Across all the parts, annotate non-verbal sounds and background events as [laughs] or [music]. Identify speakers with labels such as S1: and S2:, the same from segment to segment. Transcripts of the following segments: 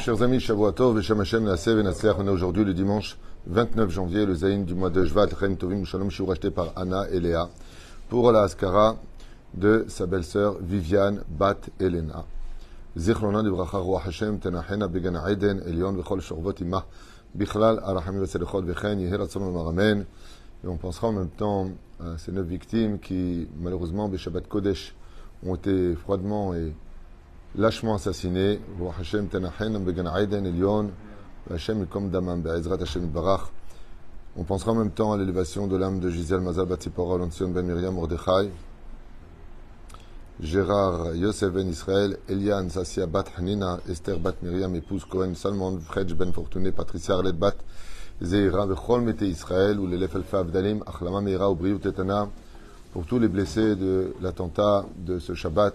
S1: Chers amis, Shavuatov, Veshem Hashem, Nasev et Natsler, on est aujourd'hui le dimanche 29 janvier, le Zayin du mois de Jvat, Chem Tovim Shalom, suis racheté par Anna et Léa pour la Askara de sa belle-sœur Viviane Bat Elena. Zichrona de Bracha Roi Hashem, Tenachena Began Eden, Elion, Vechol Shorvot Imah, Bichlal, Arachim Veselechot, Vechen, Yeheratzom Maramen. Et on pensera en même temps à ces neuf victimes qui, malheureusement, Shabbat Kodesh, ont été froidement et lâchement assassiné. Damam, Hashem Barach. On pensera en même temps à l'élévation de l'âme de Gisèle Mazal Batzipora, Lonsion Ben Miriam Mordechai, Gérard Yosef Ben Israël, Eliane Sassia Bat Hanina, Esther Bat Miriam, épouse Cohen Salmon, Fredj Ben Fortuné, Patricia Arlet Bat, Zeira, Bechol Mete Israël, ou l'élève Elfa Abdalim, Achlama Meira, Briou Tetana, pour tous les blessés de l'attentat de ce Shabbat,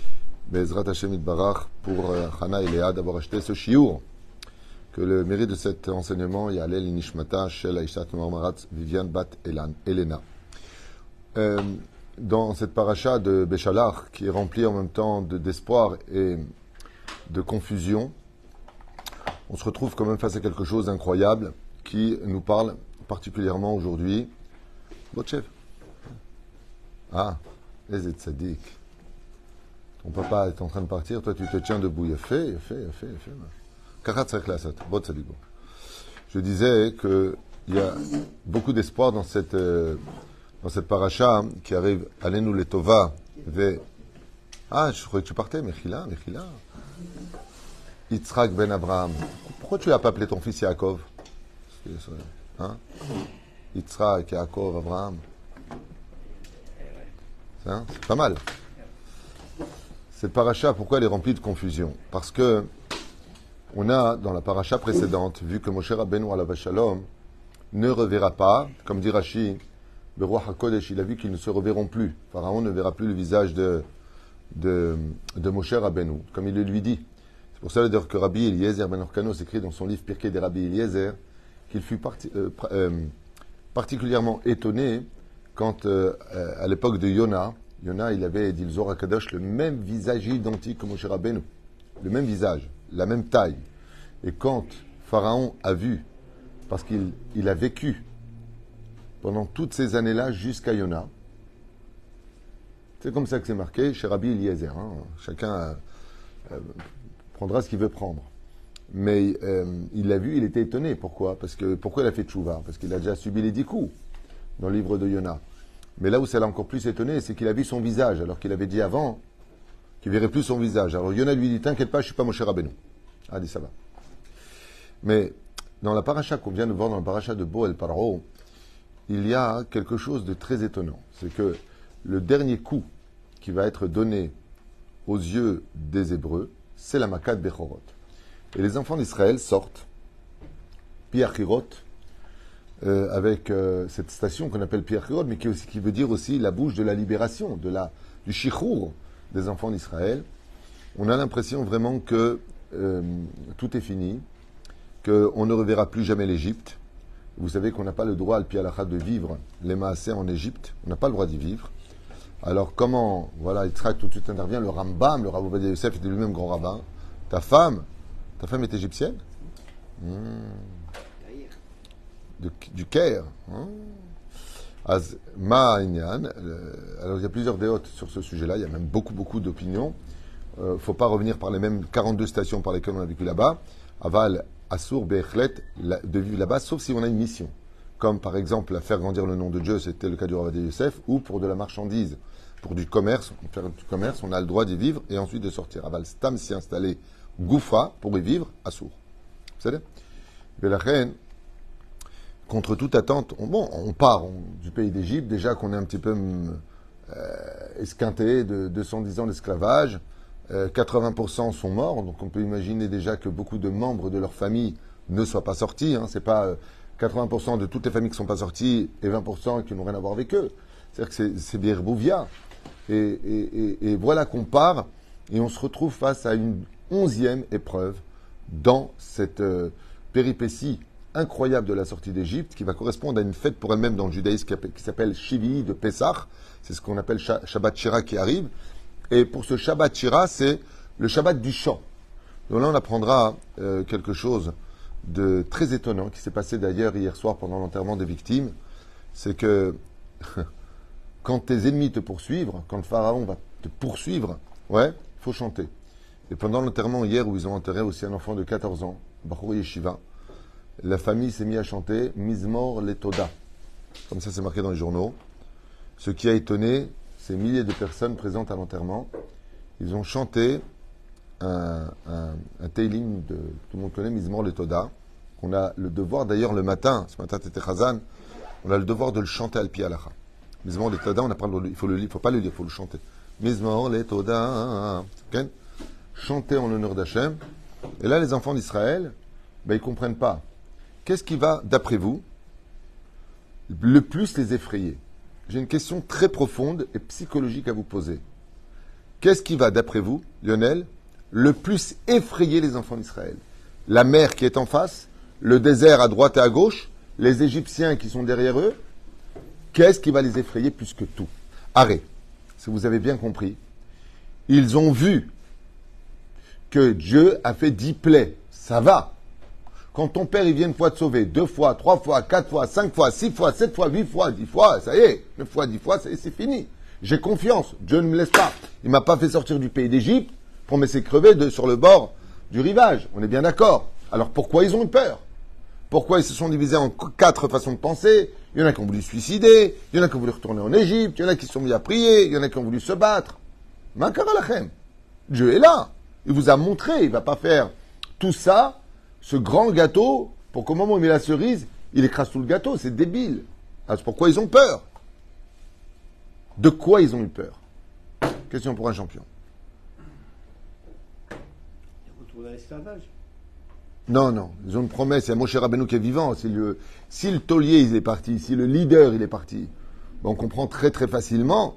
S1: Bezrat Hashem Barach pour Hana et Léa d'avoir acheté ce chiour. Que le mérite de cet enseignement, Yalel Inishmata, Shel Aishat Marmarat, Viviane Bat Elan, Elena. Euh, dans cette paracha de Béchalach, qui est remplie en même temps d'espoir et de confusion, on se retrouve quand même face à quelque chose d'incroyable qui nous parle particulièrement aujourd'hui. Botchev. Ah, les tzaddik. Ton papa est en train de partir, toi tu te tiens debout. Il a fait, il a fait, il a fait, il a fait. Je disais qu'il y a beaucoup d'espoir dans cette, euh, dans paracha qui arrive. Allez-nous les. Ah, je croyais que tu partais, Mechila, Mechila. Yitzhak ben Abraham. Pourquoi tu l'as pas appelé ton fils Yaakov? Hein? Yitzhak, Yaakov, Abraham. Hein? C'est pas mal. Cette paracha, pourquoi elle est remplie de confusion? Parce que on a, dans la paracha précédente, vu que Moshe Rabbeinu la Shalom ne reverra pas, comme dit Rashi, le roi HaKodesh, il a vu qu'ils ne se reverront plus. Pharaon ne verra plus le visage de, de, Moshe Rabbeinu, comme il le lui dit. C'est pour ça que Rabbi Eliezer Ben Orkano s'écrit dans son livre Pirkei des Rabbi Eliezer qu'il fut euh, euh, particulièrement étonné quand, euh, à l'époque de Yona, Yona, il avait, dit le le même visage identique que Moshe Rabbeinu. Le même visage, la même taille. Et quand Pharaon a vu, parce qu'il il a vécu pendant toutes ces années-là jusqu'à Yona, c'est comme ça que c'est marqué chez Rabbi Eliezer. Hein. Chacun euh, prendra ce qu'il veut prendre. Mais euh, il l'a vu, il était étonné. Pourquoi? Parce que pourquoi il a fait tchouva? Parce qu'il a déjà subi les dix coups dans le livre de Yona. Mais là où ça l'a encore plus étonné, c'est qu'il a vu son visage, alors qu'il avait dit avant qu'il verrait plus son visage. Alors Yona lui dit T'inquiète pas, je suis pas mon cher Rabbeinu. Ah, dit ça va. Mais dans la paracha qu'on vient de voir, dans la paracha de Boel Paro, il y a quelque chose de très étonnant. C'est que le dernier coup qui va être donné aux yeux des Hébreux, c'est la Makat Bechorot. Et les enfants d'Israël sortent, Piachirot, euh, avec euh, cette station qu'on appelle Pierre mais qui, veut dire aussi la bouche de la libération, de la, du shichour des enfants d'Israël. On a l'impression vraiment que euh, tout est fini, qu'on ne reverra plus jamais l'Égypte. Vous savez qu'on n'a pas le droit, al pialachat, de vivre les Maasés en Égypte. On n'a pas le droit d'y vivre. Alors comment, voilà, Yitzhak tout de suite intervient, le Rambam, le Rav Yosef était lui-même grand rabbin. Ta femme, ta femme est égyptienne? Hmm du Caire. Hein. Alors il y a plusieurs déotes sur ce sujet-là, il y a même beaucoup, beaucoup d'opinions. Il euh, ne faut pas revenir par les mêmes 42 stations par lesquelles on a vécu là-bas. Aval, Assour, Bechlet, de vivre là-bas, sauf si on a une mission. Comme par exemple, faire grandir le nom de Dieu, c'était le cas du Rav Yosef, ou pour de la marchandise, pour du commerce, faire du commerce, on a le droit d'y vivre et ensuite de sortir. Aval, Stam s'y installer, Goufa, pour y vivre, Assour. Vous savez? Contre toute attente, on, bon, on part du pays d'Égypte, déjà qu'on est un petit peu euh, esquinté de 210 ans d'esclavage, 80% sont morts, donc on peut imaginer déjà que beaucoup de membres de leur famille ne soient pas sortis. Hein. C'est pas 80% de toutes les familles qui ne sont pas sorties et 20% qui n'ont rien à voir avec eux. C'est-à-dire que c'est des herbouvia. Et, et, voilà qu'on part et on se retrouve face à une onzième épreuve dans cette euh, péripétie incroyable de la sortie d'Égypte qui va correspondre à une fête pour elle-même dans le judaïsme qui s'appelle Shivi de Pessah. C'est ce qu'on appelle Shabbat Shira qui arrive. Et pour ce Shabbat Shira, c'est le Shabbat du chant. Donc là, on apprendra euh, quelque chose de très étonnant qui s'est passé d'ailleurs hier soir pendant l'enterrement des victimes. C'est que [laughs] quand tes ennemis te poursuivent, quand le pharaon va te poursuivre, ouais, il faut chanter. Et pendant l'enterrement hier où ils ont enterré aussi un enfant de 14 ans, Bachour Yeshiva, la famille s'est mise à chanter Mizmor Letoda. Comme ça, c'est marqué dans les journaux. Ce qui a étonné ces milliers de personnes présentes à l'enterrement. Ils ont chanté un, un, teilim de tout le monde connaît, Mizmor Letoda. On a le devoir, d'ailleurs, le matin, ce matin, c'était Khazan, on a le devoir de le chanter al pi alacha. Mizmor Letoda, on a pas il faut le, il faut pas le lire, il faut le chanter. Mizmor Letoda. Chanter en l'honneur d'Hachem. Et là, les enfants d'Israël, ben, ils ne comprennent pas. Qu'est-ce qui va, d'après vous, le plus les effrayer? J'ai une question très profonde et psychologique à vous poser. Qu'est-ce qui va, d'après vous, Lionel, le plus effrayer les enfants d'Israël? La mer qui est en face, le désert à droite et à gauche, les Égyptiens qui sont derrière eux? Qu'est-ce qui va les effrayer plus que tout? Arrête. Si vous avez bien compris, ils ont vu que Dieu a fait dix plaies. Ça va. Quand ton père, il vient une fois te sauver, deux fois, trois fois, quatre fois, cinq fois, six fois, sept fois, huit fois, dix fois, ça y est, neuf fois, dix fois, c'est fini. J'ai confiance. Dieu ne me laisse pas. Il m'a pas fait sortir du pays d'Égypte pour me laisser crever sur le bord du rivage. On est bien d'accord. Alors pourquoi ils ont eu peur? Pourquoi ils se sont divisés en quatre façons de penser? Il y en a qui ont voulu se suicider, il y en a qui ont voulu retourner en Égypte, il y en a qui se sont mis à prier, il y en a qui ont voulu se battre. Dieu est là. Il vous a montré, il va pas faire tout ça, ce grand gâteau, pour qu'au moment où il met la cerise, il écrase tout le gâteau. C'est débile. Ah, c'est pourquoi ils ont peur. De quoi ils ont eu peur? Question pour un champion.
S2: Retour à l'esclavage.
S1: Non, non, ils ont une promesse. Il y a Moshe Rabbeinu qui est vivant. Si le, si le taulier il est parti, si le leader il est parti, ben, on comprend très très facilement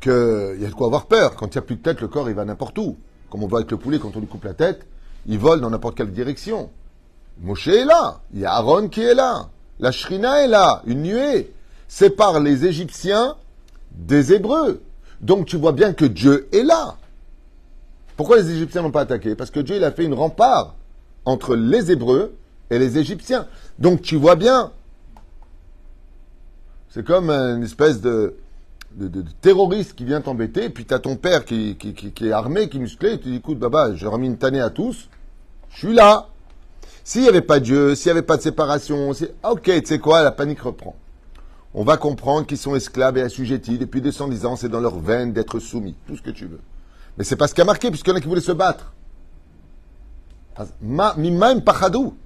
S1: qu'il y a de quoi avoir peur. Quand il n'y a plus de tête, le corps il va n'importe où. Comme on voit avec le poulet, quand on lui coupe la tête, il vole dans n'importe quelle direction. Moshe est là. Il y a Aaron qui est là. La Shrina est là. Une nuée sépare les Égyptiens des Hébreux. Donc tu vois bien que Dieu est là. Pourquoi les Égyptiens n'ont pas attaqué? Parce que Dieu il a fait une rempart entre les Hébreux et les Égyptiens. Donc tu vois bien. C'est comme une espèce de, terroriste qui vient t'embêter, puis tu as ton père qui, est armé, qui est musclé, et tu dis écoute, baba, j'ai remis une tannée à tous, je suis là. S'il n'y avait pas Dieu, s'il n'y avait pas de séparation, ok, tu sais quoi, la panique reprend. On va comprendre qu'ils sont esclaves et assujettis depuis 210 ans, c'est dans leur veine d'être soumis, tout ce que tu veux. Mais c'est pas ce qui a marqué, puisqu'il y en a qui voulaient se battre. Mimaim pachadou.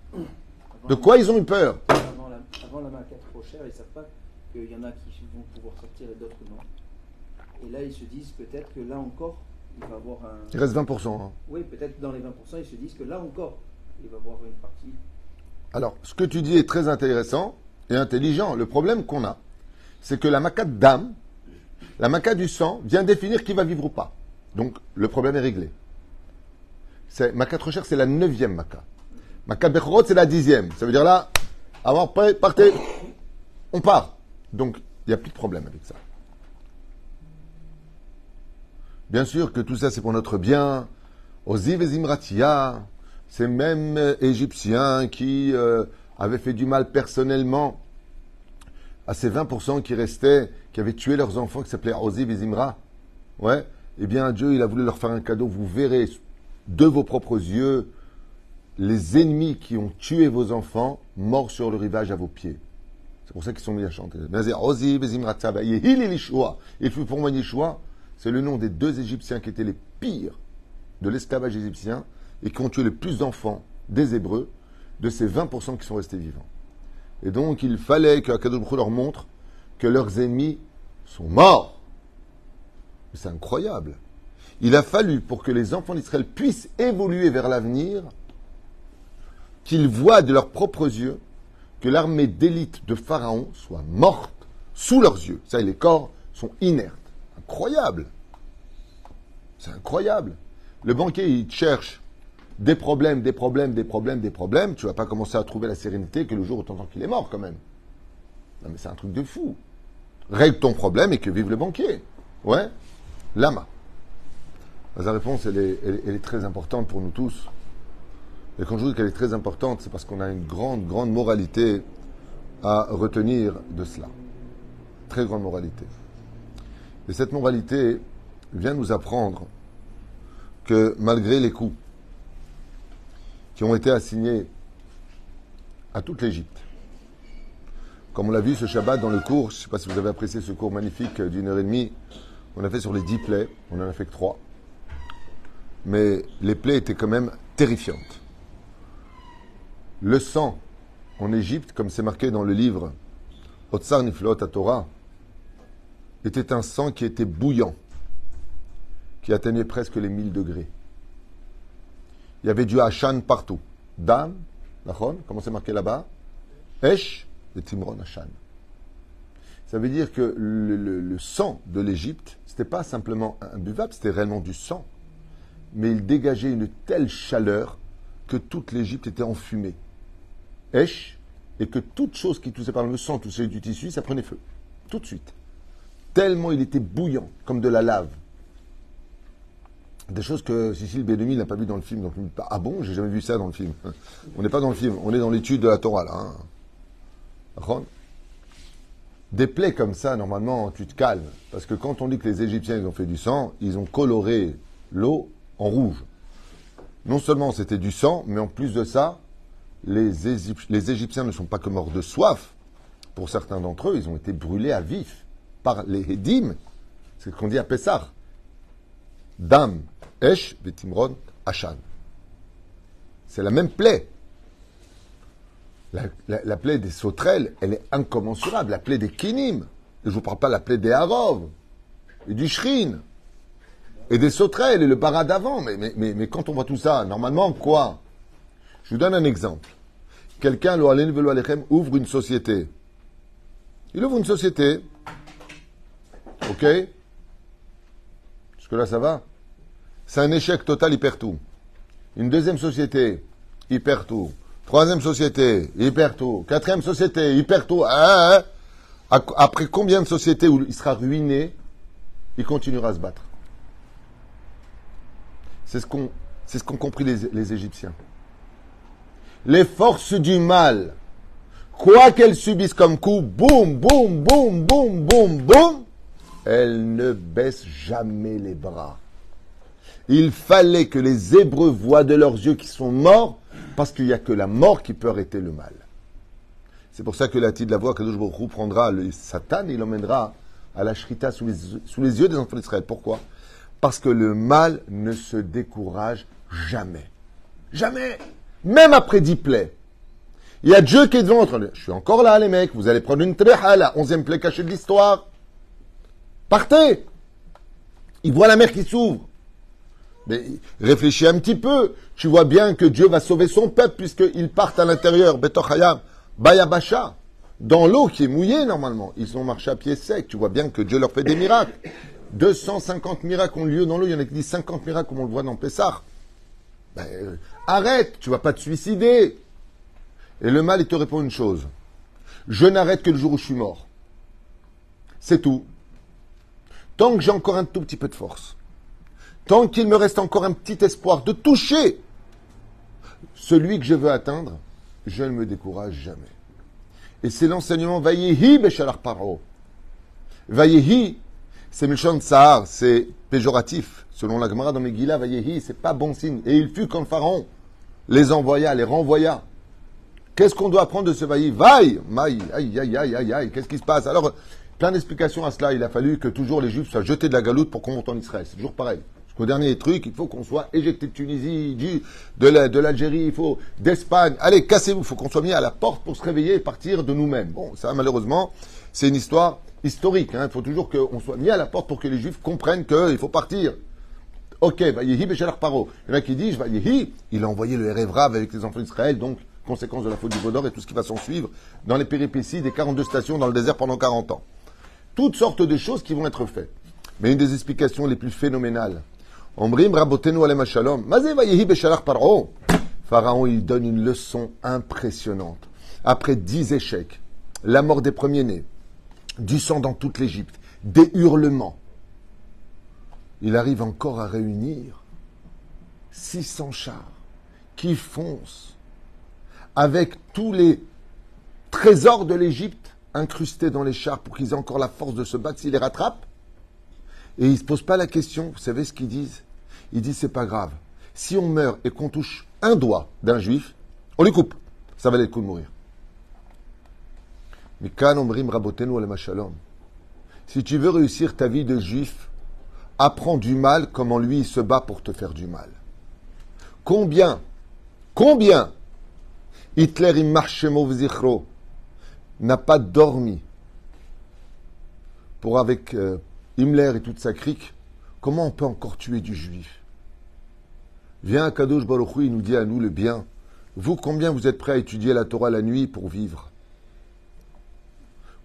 S1: De quoi ils ont eu peur
S2: Avant la, avant la trop chère, ils savent pas qu'il y en a qui vont pouvoir sortir et d'autres non. Et là, ils se disent peut-être que là encore, il va y avoir un.
S1: Il reste 20%. Hein.
S2: Oui, peut-être dans les 20%, ils se disent que là encore, il va y avoir une partie.
S1: Alors, ce que tu dis est très intéressant et intelligent. Le problème qu'on a, c'est que la maca d'âme, la maca du sang, vient définir qui va vivre ou pas. Donc, le problème est réglé. C'est, maca trop cher, c'est la neuvième maca. Maca Bechorot, c'est la dixième. Ça veut dire là, avant, partez, on part. Donc, il n'y a plus de problème avec ça. Bien sûr que tout ça, c'est pour notre bien. Oziv et ces mêmes Égyptiens qui euh, avaient fait du mal personnellement à ces 20% qui restaient, qui avaient tué leurs enfants, qui s'appelaient Oziv et. Ouais. Eh bien, Dieu, il a voulu leur faire un cadeau. Vous verrez de vos propres yeux les ennemis qui ont tué vos enfants morts sur le rivage à vos pieds. C'est pour ça qu'ils sont mis à chanter. Il fut pour moi Yeshua, c'est le nom des deux Égyptiens qui étaient les pires de l'esclavage égyptien et qui ont tué le plus d'enfants des Hébreux, de ces 20% qui sont restés vivants. Et donc, il fallait que leur montre que leurs ennemis sont morts. C'est incroyable. Il a fallu, pour que les enfants d'Israël puissent évoluer vers l'avenir, qu'ils voient de leurs propres yeux que l'armée d'élite de Pharaon soit morte sous leurs yeux. Ça, les corps sont inertes. Incroyable. C'est incroyable. Le banquier, il cherche des problèmes, des problèmes, des problèmes, des problèmes. Tu vas pas commencer à trouver la sérénité que le jour où qu'il est mort, quand même. Non, mais c'est un truc de fou. Règle ton problème et que vive le banquier. Ouais Lama. La réponse, elle est, elle est très importante pour nous tous. Et quand je dis qu'elle est très importante, c'est parce qu'on a une grande, grande moralité à retenir de cela. Très grande moralité. Et cette moralité vient nous apprendre que malgré les coups qui ont été assignés à toute l'Égypte, comme on l'a vu ce Shabbat dans le cours, je ne sais pas si vous avez apprécié ce cours magnifique d'une heure et demie, on a fait sur les dix plaies, on en a fait que trois, mais les plaies étaient quand même terrifiantes. Le sang en Égypte, comme c'est marqué dans le livre Otsar Niflot était un sang qui était bouillant, qui atteignait presque les 1000 degrés. Il y avait du Hachan partout. Dam, comment c'est marqué là-bas? Esh et Timron Hachan. Ça veut dire que le, sang de l'Égypte, ce n'était pas simplement un buvable, c'était réellement du sang. Mais il dégageait une telle chaleur que toute l'Égypte était enfumée. Esh, et que toute chose qui touchait par le sang, touchait du tissu, ça prenait feu. Tout de suite. Tellement il était bouillant, comme de la lave. Des choses que Cécile Bellamy n'a pas vu dans le film. Ah bon, j'ai jamais vu ça dans le film. [laughs] On n'est pas dans le film, on est dans l'étude de la Torah, là. Hein. Des plaies comme ça, normalement, tu te calmes. Parce que quand on dit que les Égyptiens, ils ont fait du sang, ils ont coloré l'eau en rouge. Non seulement c'était du sang, mais en plus de ça, les, Égyptiens ne sont pas que morts de soif. Pour certains d'entre eux, ils ont été brûlés à vif par les Hédim. C'est ce qu'on dit à Pessah. Dam, Esh, Betimron, Ashan. C'est la même plaie. La, plaie des sauterelles, elle est incommensurable. La plaie des Kinim. Je ne vous parle pas de la plaie des Harov, et du Shrin, et des sauterelles, et le paradavant. d'avant. Mais, quand on voit tout ça, normalement, quoi? Je vous donne un exemple. Quelqu'un, ouvre une société. Il ouvre une société. OK Jusque-là, ça va C'est un échec total, il perd tout. Une deuxième société, il perd tout. Troisième société, il perd tout. Quatrième société, il perd tout. Ah, ah, ah. Après combien de sociétés où il sera ruiné, il continuera à se battre C'est ce qu'ont ce qu'ont compris les Égyptiens les forces du mal, quoi qu'elles subissent comme coup, boum, boum, boum, boum, boum, boum, elles ne baissent jamais les bras. Il fallait que les Hébreux voient de leurs yeux qu'ils sont morts, parce qu'il n'y a que la mort qui peut arrêter le mal. C'est pour ça que la de la voix, Kadosh Baruch prendra le Satan et l'emmènera à la Shrita sous les, sous les yeux des enfants d'Israël. Pourquoi? Parce que le mal ne se décourage jamais. Jamais même après dix plaies. Il y a Dieu qui est devant. Je suis encore là, les mecs. Vous allez prendre une tréha, la onzième plaie cachée de l'histoire. Partez. Il voit la mer qui s'ouvre. Mais réfléchis un petit peu. Tu vois bien que Dieu va sauver son peuple puisqu'ils partent à l'intérieur. Betochayam, Bayabasha. Dans l'eau qui est mouillée normalement. Ils ont marché à pied sec. Tu vois bien que Dieu leur fait des miracles. 250 miracles ont lieu dans l'eau. Il y en a qui disent 50 miracles comme on le voit dans Pessah. Ben, euh, arrête, tu vas pas te suicider. Et le mal, il te répond une chose. Je n'arrête que le jour où je suis mort. C'est tout. Tant que j'ai encore un tout petit peu de force, tant qu'il me reste encore un petit espoir de toucher celui que je veux atteindre, je ne me décourage jamais. Et c'est l'enseignement Vayehi Beshalar Paro. Vayehi, c'est Milchon Sahar, c'est péjoratif. Selon la Gemara dans Megillah, Vayehi, c'est pas bon signe. Et il fut comme Pharaon les envoya, les renvoya. Qu'est-ce qu'on doit apprendre de ce Vaï Vaï Aïe, aïe, aïe, aïe, aïe, aïe, qu'est-ce qui se passe? Alors, plein d'explications à cela. Il a fallu que toujours les Juifs soient jetés de la galoute pour qu'on monte en Israël. C'est toujours pareil. Jusqu'au dernier truc, il faut qu'on soit éjecté de Tunisie, de l'Algérie, il faut d'Espagne. Allez, cassez-vous. Il faut qu'on soit mis à la porte pour se réveiller et partir de nous-mêmes. Bon, ça, malheureusement, c'est une histoire historique. Hein. Il faut toujours qu'on soit mis à la porte pour que les Juifs comprennent qu'il faut partir Ok, Vayehi Beshalach Paro. Il y en a qui disent, Vayehi, il a envoyé le Erevrav avec les enfants d'Israël, donc conséquence de la faute du Vaudor et tout ce qui va s'en suivre dans les péripéties des 42 stations dans le désert pendant 40 ans. Toutes sortes de choses qui vont être faites. Mais une des explications les plus phénoménales. Pharaon, il donne une leçon impressionnante. Après dix échecs, la mort des premiers-nés, du sang dans toute l'Égypte, des hurlements, il arrive encore à réunir 600 chars qui foncent avec tous les trésors de l'Égypte incrustés dans les chars pour qu'ils aient encore la force de se battre s'ils les rattrapent. Et ils ne se posent pas la question, vous savez ce qu'ils disent? Ils disent c'est pas grave. Si on meurt et qu'on touche un doigt d'un juif, on lui coupe. Ça valait le coup de mourir. Mais Si tu veux réussir ta vie de juif, apprends du mal comment lui il se bat pour te faire du mal. Combien, combien Hitler zichro n'a pas dormi. Pour avec euh, Himmler et toute sa crique, comment on peut encore tuer du juif? Viens Kadosh Baruch il nous dit à nous le bien. Vous, combien vous êtes prêts à étudier la Torah la nuit pour vivre?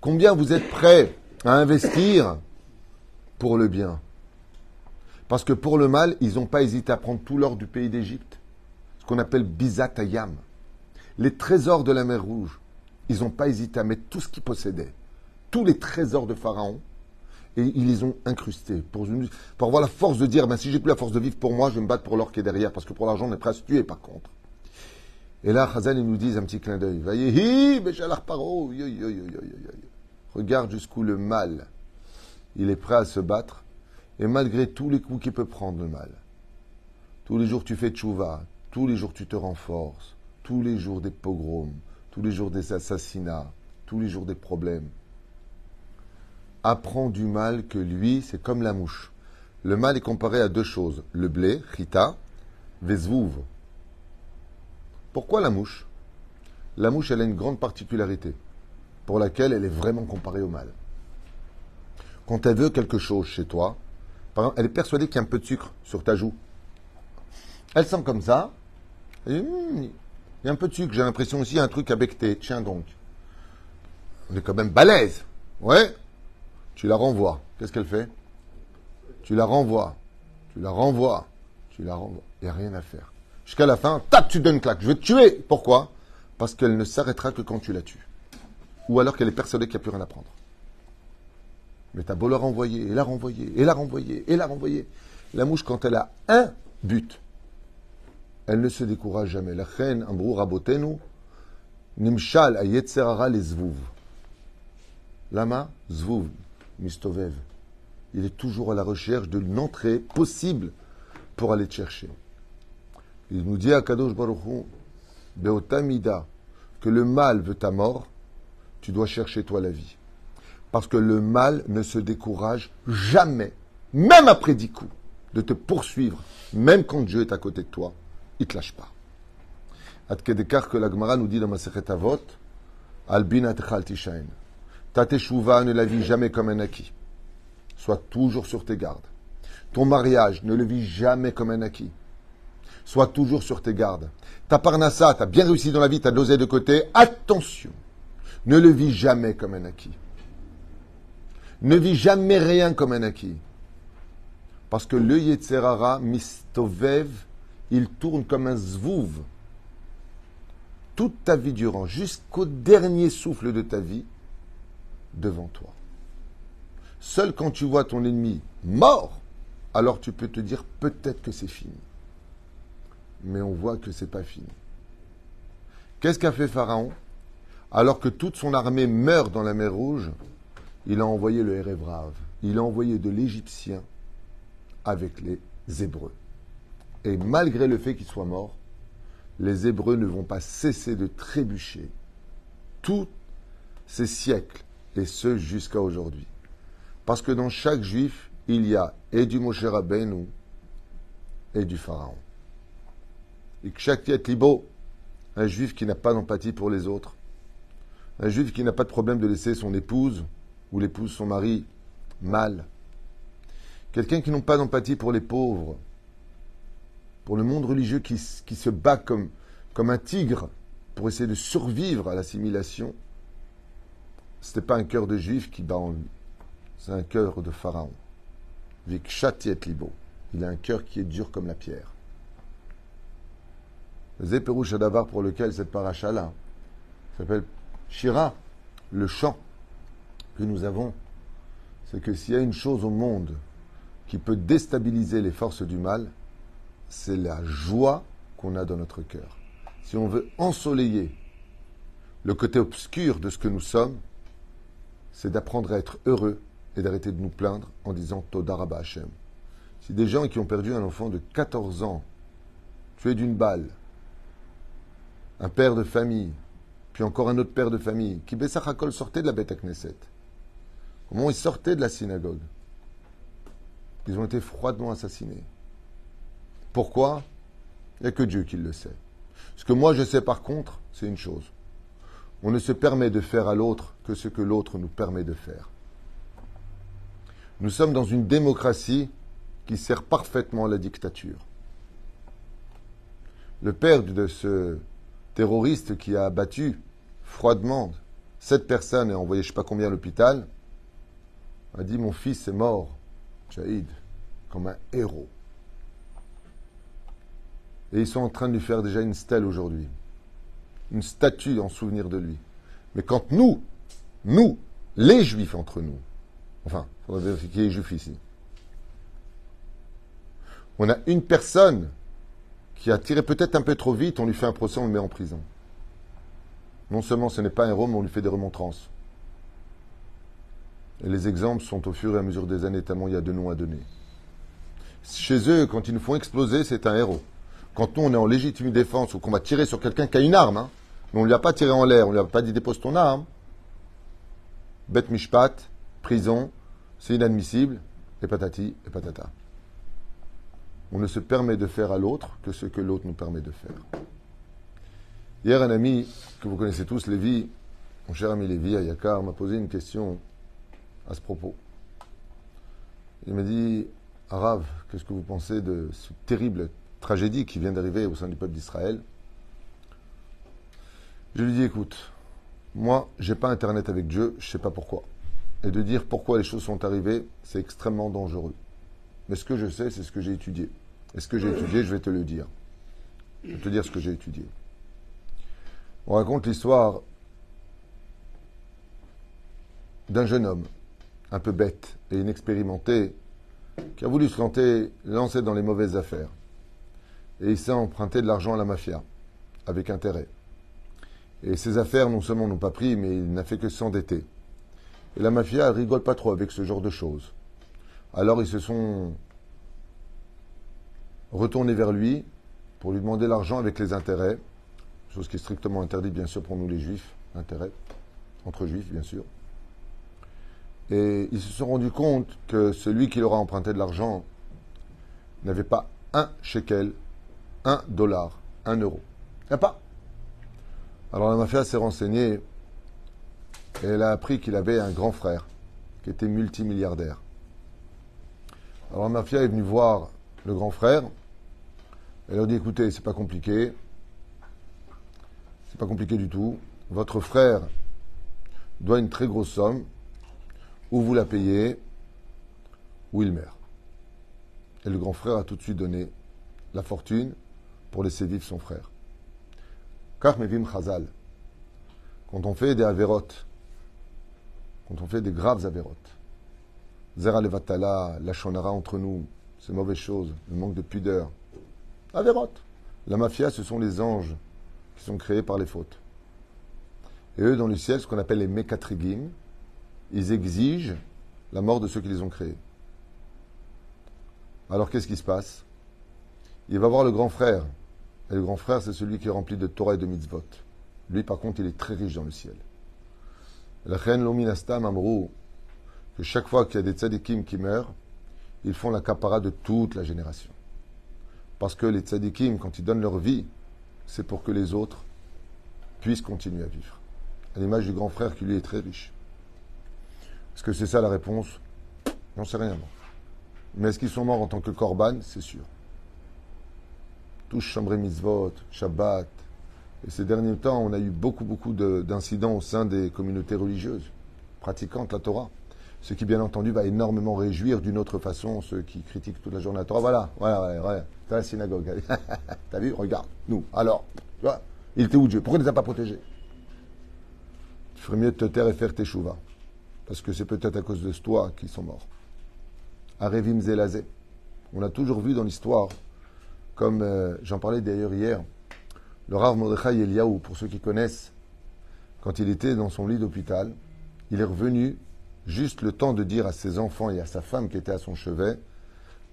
S1: Combien vous êtes prêts à investir pour le bien? Parce que pour le mal, ils n'ont pas hésité à prendre tout l'or du pays d'Égypte, ce qu'on appelle Bizatayam. Les trésors de la mer Rouge, ils n'ont pas hésité à mettre tout ce qu'ils possédaient, tous les trésors de Pharaon, et ils les ont incrustés pour, pour avoir la force de dire ben, si j'ai plus la force de vivre pour moi, je vais me battre pour l'or qui est derrière, parce que pour l'argent, on est prêt à se tuer par contre. Et là, Chazal, il nous dit un petit clin d'œil Regarde jusqu'où le mal, il est prêt à se battre, et malgré tous les coups qu'il peut prendre, le mal. Tous les jours, tu fais tchouva, tous les jours, tu te renforces, tous les jours, des pogroms, tous les jours, des assassinats, tous les jours, des problèmes apprend du mal que lui, c'est comme la mouche. Le mal est comparé à deux choses, le blé, chita, vezvouv. Pourquoi la mouche? La mouche, elle a une grande particularité, pour laquelle elle est vraiment comparée au mal. Quand elle veut quelque chose chez toi, par exemple, elle est persuadée qu'il y a un peu de sucre sur ta joue. Elle sent comme ça, il y a un peu de sucre, j'ai l'impression aussi, un truc à becter, tiens donc. On est quand même balèze. Ouais, tu la renvoies. Qu'est-ce qu'elle fait? Tu la renvoies. Tu la renvoies. Tu la renvoies. Il n'y a rien à faire. Jusqu'à la fin, tac, tu donnes claque. Je vais te tuer. Pourquoi? Parce qu'elle ne s'arrêtera que quand tu la tues. Ou alors qu'elle est persuadée qu'il n'y a plus rien à prendre. Mais t'as beau la renvoyer, et la renvoyer, et la renvoyer, et la renvoyer. La mouche, quand elle a un but, elle ne se décourage jamais. La reine, Ambrou Rabotenu, Nimshal, Ayetzerara, les Zvouv. Lama, Zvouv. Mistovev. Il est toujours à la recherche de l'entrée possible pour aller te chercher. Il nous dit à Kadosh Baruchou, Beotamida, que le mal veut ta mort, tu dois chercher toi la vie. Parce que le mal ne se décourage jamais, même après dix coups, de te poursuivre, même quand Dieu est à côté de toi, il te lâche pas. Atkedekar que la Gemara nous dit dans ma Avot, Albin Tishain. Ta teshuva ne la vis jamais comme un acquis. Sois toujours sur tes gardes. Ton mariage ne le vis jamais comme un acquis. Sois toujours sur tes gardes. Ta parnassa, tu as bien réussi dans la vie, tu as dosé de côté. Attention, ne le vis jamais comme un acquis. Ne vis jamais rien comme un acquis. Parce que le Yetzerara, Mistovev, il tourne comme un zvouv. Toute ta vie durant, jusqu'au dernier souffle de ta vie, devant toi. Seul quand tu vois ton ennemi mort, alors tu peux te dire peut-être que c'est fini. Mais on voit que c'est pas fini. Qu'est-ce qu'a fait Pharaon? Alors que toute son armée meurt dans la mer Rouge, il a envoyé le Hérévrave. Il a envoyé de l'Égyptien avec les Hébreux. Et malgré le fait qu'il soit mort, les Hébreux ne vont pas cesser de trébucher tous ces siècles et ce jusqu'à aujourd'hui. Parce que dans chaque juif, il y a et du Moshe Rabbeinu et du Pharaon. Et que chaque libo, un juif qui n'a pas d'empathie pour les autres, un juif qui n'a pas de problème de laisser son épouse ou l'épouse son mari mal, quelqu'un qui n'a pas d'empathie pour les pauvres, pour le monde religieux qui, se bat comme, un tigre pour essayer de survivre à l'assimilation, ce n'était pas un cœur de juif qui bat en lui, c'est un cœur de pharaon. Vik libo. Il a un cœur qui est dur comme la pierre. Zéperouche Adavar pour lequel cette paracha-là s'appelle Shira, le chant que nous avons, c'est que s'il y a une chose au monde qui peut déstabiliser les forces du mal, c'est la joie qu'on a dans notre cœur. Si on veut ensoleiller le côté obscur de ce que nous sommes, c'est d'apprendre à être heureux et d'arrêter de nous plaindre en disant Todaraba Hashem. Si des gens qui ont perdu un enfant de 14 ans, tué d'une balle, un père de famille, puis encore un autre père de famille, qui Bessachakol sortait de la bête à Knesset, comment ils sortaient de la synagogue? Ils ont été froidement assassinés. Pourquoi? Il n'y a que Dieu qui le sait. Ce que moi je sais par contre, c'est une chose. On ne se permet de faire à l'autre que ce que l'autre nous permet de faire. Nous sommes dans une démocratie qui sert parfaitement la dictature. Le père de ce terroriste qui a abattu froidement sept personnes et envoyé je ne sais pas combien à l'hôpital a dit Mon fils est mort, Jaïd, comme un héros. Et ils sont en train de lui faire déjà une stèle aujourd'hui. Une statue en souvenir de lui. Mais quand nous, nous, les juifs entre nous, enfin, il faudrait vérifier les juifs ici, on a une personne qui a tiré peut-être un peu trop vite, on lui fait un procès, on le met en prison. Non seulement ce n'est pas un héros, mais on lui fait des remontrances. Et les exemples sont au fur et à mesure des années, tellement il y a de noms à donner. Chez eux, quand ils nous font exploser, c'est un héros. Quand on est en légitime défense ou qu'on va tirer sur quelqu'un qui a une arme, hein, mais on ne lui a pas tiré en l'air, on ne lui a pas dit dépose ton arme, bête mishpat, prison, c'est inadmissible, et patati, et patata. On ne se permet de faire à l'autre que ce que l'autre nous permet de faire. Hier, un ami que vous connaissez tous, Lévi, mon cher ami Lévi, Ayakar, m'a posé une question à ce propos. Il m'a dit, Arav, qu'est-ce que vous pensez de ce terrible tragédie qui vient d'arriver au sein du peuple d'Israël. Je lui dis écoute, moi, j'ai pas internet avec Dieu, je sais pas pourquoi. Et de dire pourquoi les choses sont arrivées, c'est extrêmement dangereux. Mais ce que je sais, c'est ce que j'ai étudié. Et ce que j'ai étudié, je vais te le dire. Je vais te dire ce que j'ai étudié. On raconte l'histoire d'un jeune homme, un peu bête et inexpérimenté, qui a voulu se lancer, lancer dans les mauvaises affaires et il s'est emprunté de l'argent à la mafia, avec intérêt. Et ses affaires, non seulement n'ont pas pris, mais il n'a fait que s'endetter. Et la mafia, elle rigole pas trop avec ce genre de choses. Alors ils se sont retournés vers lui pour lui demander l'argent avec les intérêts, chose qui est strictement interdite bien sûr pour nous les juifs, intérêts, entre juifs bien sûr. Et ils se sont rendus compte que celui qui leur a emprunté de l'argent n'avait pas un shekel un dollar, un euro. Il n'y a pas. Alors la mafia s'est renseignée et elle a appris qu'il avait un grand frère qui était multimilliardaire. Alors la mafia est venue voir le grand frère. Elle leur dit écoutez, c'est pas compliqué. C'est pas compliqué du tout. Votre frère doit une très grosse somme. Ou vous la payez, ou il meurt. Et le grand frère a tout de suite donné la fortune pour laisser vivre son frère. Chazal, quand on fait des avérotes, quand on fait des graves avérotes, Zera Levatala, la shonara entre nous, ces mauvaises choses, le manque de pudeur, avérotes. La mafia, ce sont les anges qui sont créés par les fautes. Et eux, dans le ciel, ce qu'on appelle les Mekatrigim, ils exigent la mort de ceux qui les ont créés. Alors qu'est-ce qui se passe? Il va voir le grand frère, et le grand frère, c'est celui qui est rempli de Torah et de mitzvot. Lui, par contre, il est très riche dans le ciel. La reine Lominastam Amrou, que chaque fois qu'il y a des tzadikim qui meurent, ils font la capara de toute la génération. Parce que les tzadikim, quand ils donnent leur vie, c'est pour que les autres puissent continuer à vivre. À l'image du grand frère qui lui est très riche. Est-ce que c'est ça la réponse? J'en sais rien. Mais est-ce qu'ils sont morts en tant que corban C'est sûr. Tous chambré mitzvot, Shabbat. Et ces derniers temps, on a eu beaucoup, beaucoup de- d'incidents au sein des communautés religieuses pratiquantes la Torah. Ce qui, bien entendu, va énormément réjouir d'une autre façon ceux qui critiquent toute la journée la Torah. Voilà, voilà, voilà, voilà. T'as la synagogue. [laughs] T'as vu? Regarde, nous. Alors, tu vois, il était où Dieu? Pourquoi ne les a pas protégés? Tu ferais mieux de te taire et faire tes chouvas. Parce que c'est peut-être à cause de toi qu'ils sont morts. Arevim Zelazé. On a toujours vu dans l'histoire, comme euh, j'en parlais d'ailleurs hier, le Rav Mordechai Eliaou, pour ceux qui connaissent, quand il était dans son lit d'hôpital, il est revenu juste le temps de dire à ses enfants et à sa femme qui était à son chevet,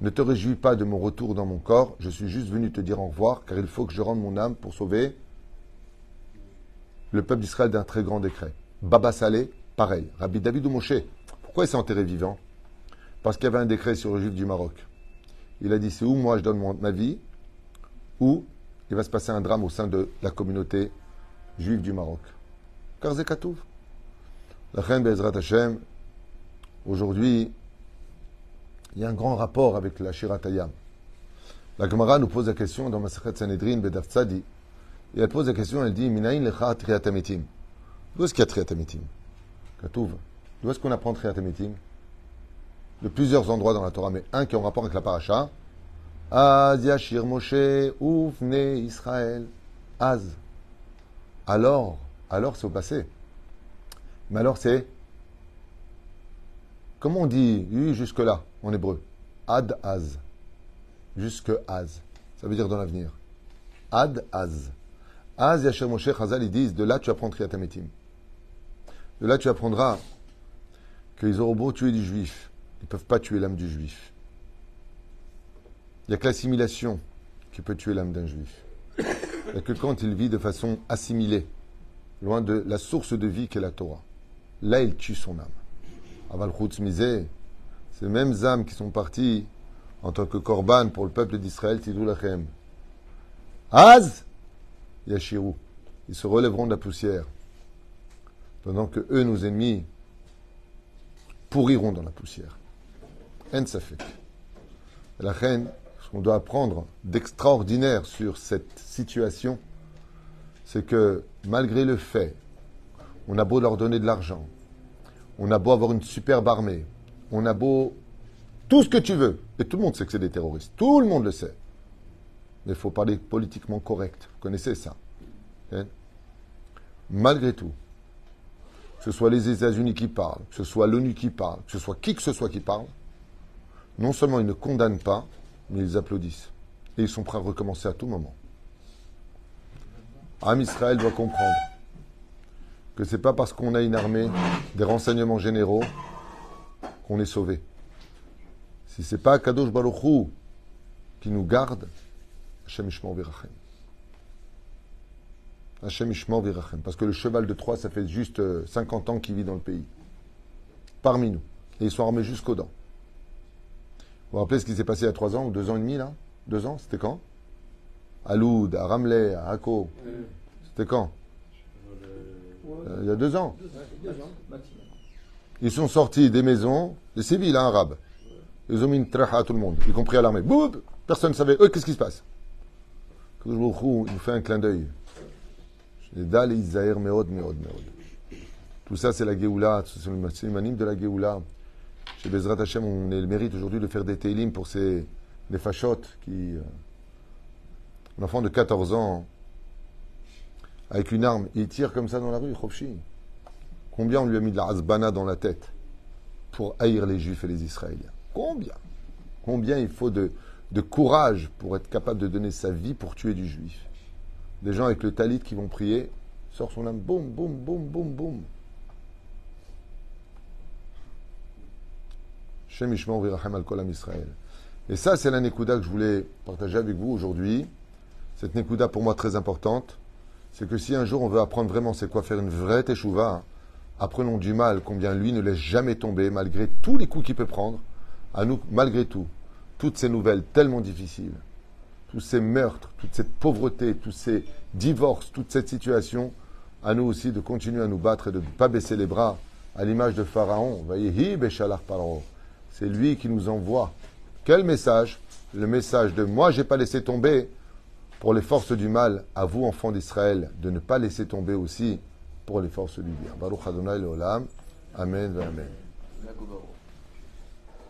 S1: ne te réjouis pas de mon retour dans mon corps, je suis juste venu te dire au revoir, car il faut que je rende mon âme pour sauver le peuple d'Israël d'un très grand décret. Baba Saleh, pareil. Rabbi David ou Moshe, pourquoi il s'est enterré vivant? Parce qu'il y avait un décret sur le juif du Maroc. Il a dit, c'est où moi je donne ma vie, ou il va se passer un drame au sein de la communauté juive du Maroc. Car Zekatouv. La reine Bezrat Hashem, aujourd'hui, il y a un grand rapport avec la Shiratayam. La Gemara nous pose la question dans Masachet Sanhedrin, Bedaf Tzadi, et elle pose la question, elle dit, Minaïn lecha triatamitim. D'où est-ce qu'il y a triatamitim Katouv. D'où est-ce qu'on apprend triatamitim De plusieurs endroits dans la Torah, mais un qui est en rapport avec la paracha. Az Yashir Moshe Ufne Israël. Az. Alors, alors c'est au passé. Mais alors c'est. Comment on dit jusque-là en hébreu? Ad Az. Jusque Az. Ça veut dire dans l'avenir. Ad Az. Az Yashir Moshe Chazal, ils disent de là tu apprends Triatametim. De là tu apprendras qu'ils auront beau tuer du juif, ils ne peuvent pas tuer l'âme du juif. Il n'y a que l'assimilation qui peut tuer l'âme d'un juif. Il n'y a que quand il vit de façon assimilée, loin de la source de vie qu'est la Torah. Là, il tue son âme. Aval Mizeh, ces mêmes âmes qui sont parties en tant que korban pour le peuple d'Israël, Tidou Lachem. Az Yashirou. Ils se relèveront de la poussière. Pendant que eux, nos ennemis, pourriront dans la poussière. En La reine, qu'on doit apprendre d'extraordinaire sur cette situation, c'est que malgré le fait, on a beau leur donner de l'argent, on a beau avoir une superbe armée, on a beau tout ce que tu veux, et tout le monde sait que c'est des terroristes, tout le monde le sait. Mais il faut parler politiquement correct, vous connaissez ça. Hein? Malgré tout, que ce soit les États-Unis qui parlent, que ce soit l'ONU qui parle, que ce soit qui que ce soit qui parle, non seulement ils ne condamnent pas, mais ils applaudissent. Et ils sont prêts à recommencer à tout moment. Am Israël doit comprendre que c'est pas parce qu'on a une armée, des renseignements généraux, qu'on est sauvé. Si c'est pas Kadosh Baruch Hu qui nous garde, Hashem Ishmor Virachem. Hashem Ishmor Virachem. Parce que le cheval de Troie, ça fait juste euh, 50 ans qu'il vit dans le pays. Parmi nous. Et ils sont armés jusqu'aux dents. Vous vous rappelez ce qui s'est passé il y a 3 ans ou 2 ans et demi là? Deux ans? C'était quand? À Loud, à Ramleh, à Akko. C'était quand? Euh, Il y a deux ans.
S2: Deux.
S1: Ils sont sortis des maisons, des civils hein, arabes. Ils ont mis une traha à tout le monde, y compris à l'armée. Boum Personne ne savait. Eux, qu'est-ce qui se passe? Il nous fait un clin d'œil. Tout ça, c'est la Géoula, c'est le simanim de la Géoula. Chez Bezrat Hashem, on a le mérite aujourd'hui de faire des télim pour ces des fachotes qui. euh, un enfant de 14 ans, avec une arme, il tire comme ça dans la rue, Khofshi. Combien on lui a mis de la hasbana dans la tête pour haïr les Juifs et les Israéliens? Combien? Combien il faut de, de courage pour être capable de donner sa vie pour tuer du Juif? Des gens avec le talit qui vont prier, sort son âme, boum, boum, boum, boum, boum. Et ça, c'est la Nekuda que je voulais partager avec vous aujourd'hui. Cette Nekuda, pour moi, très importante. C'est que si un jour on veut apprendre vraiment c'est quoi faire une vraie teshuva, apprenons du mal, combien lui ne laisse jamais tomber, malgré tous les coups qu'il peut prendre, à nous, malgré tout, toutes ces nouvelles tellement difficiles, tous ces meurtres, toute cette pauvreté, tous ces divorces, toute cette situation, à nous aussi de continuer à nous battre et de ne pas baisser les bras, à l'image de Pharaon. Vayehi beshalach paro. C'est lui qui nous envoie. Quel message? Le message de moi, j'ai pas laissé tomber pour les forces du mal, à vous, enfants d'Israël, de ne pas laisser tomber aussi pour les forces du bien. Baruch Adonai. Amen. Amen.